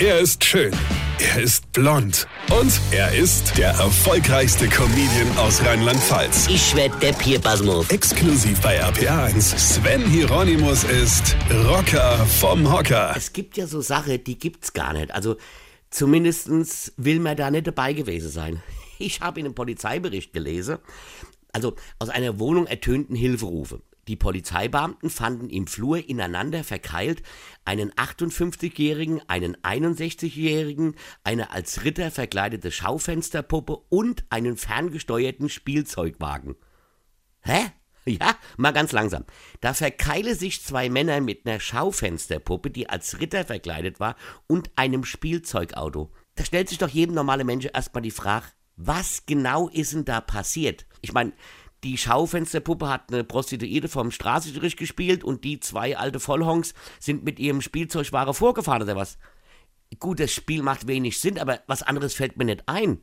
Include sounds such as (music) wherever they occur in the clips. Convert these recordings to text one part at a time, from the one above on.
Er ist schön. Er ist blond. Und er ist der erfolgreichste Comedian aus Rheinland-Pfalz. Ich werd der Pierpasmus. Exklusiv bei RPA1. Sven Hieronymus ist Rocker vom Hocker. Es gibt ja so Sachen, die gibt's gar nicht. Also zumindestens will man da nicht dabei gewesen sein. (laughs) Ich habe in einem Polizeibericht gelesen, also aus einer Wohnung ertönten Hilferufe. Die Polizeibeamten fanden im Flur ineinander verkeilt einen 58-Jährigen, einen 61-Jährigen, eine als Ritter verkleidete Schaufensterpuppe und einen ferngesteuerten Spielzeugwagen. Hä? Ja, mal ganz langsam. Da verkeile sich zwei Männer mit einer Schaufensterpuppe, die als Ritter verkleidet war, und einem Spielzeugauto. Da stellt sich doch jedem normalen Menschen erstmal die Frage, was genau ist denn da passiert? Ich meine, die Schaufensterpuppe hat eine Prostituierte vom Straßenstrich gespielt und die zwei alte Vollhongs sind mit ihrem Spielzeugware vorgefahren oder was? Gut, das Spiel macht wenig Sinn, aber was anderes fällt mir nicht ein.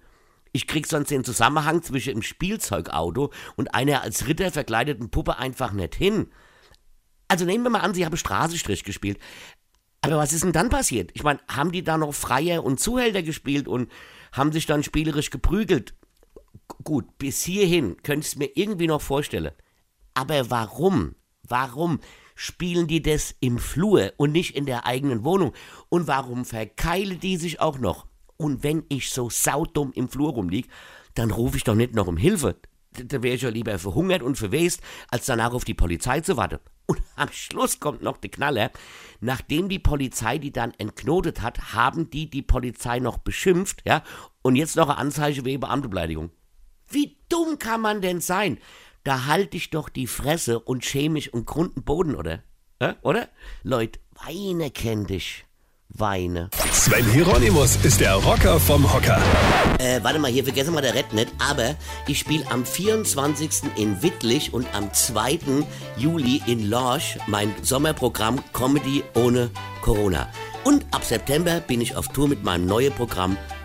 Ich krieg sonst den Zusammenhang zwischen dem Spielzeugauto und einer als Ritter verkleideten Puppe einfach nicht hin. Also nehmen wir mal an, sie haben Straßenstrich gespielt. Aber was ist denn dann passiert? Ich meine, haben die da noch Freier und Zuhälter gespielt und haben sich dann spielerisch geprügelt? Gut, bis hierhin könnte ich es mir irgendwie noch vorstellen. Aber warum? Warum spielen die das im Flur und nicht in der eigenen Wohnung? Und warum verkeilen die sich auch noch? Und wenn ich so saudumm im Flur rumlieg, dann rufe ich doch nicht noch um Hilfe. Da wäre ich ja lieber verhungert und verwest, als danach auf die Polizei zu warten. Und (laughs) am Schluss kommt noch der Knaller. Nachdem die Polizei die dann entknotet hat, haben die die Polizei noch beschimpft, ja, und jetzt noch eine Anzeige wegen Beamtebeleidigung. Wie dumm kann man denn sein? Da halte ich doch die Fresse und schäme mich um Grund und Boden, oder? Ja, oder? Leute, weine kenn dich. Weine. Sven Hieronymus ist der Rocker vom Hocker. Äh, warte mal, hier vergessen wir der Red nicht, aber ich spiele am 24. in Wittlich und am 2. Juli in Lorsch mein Sommerprogramm Comedy ohne Corona. Und ab September bin ich auf Tour mit meinem neuen Programm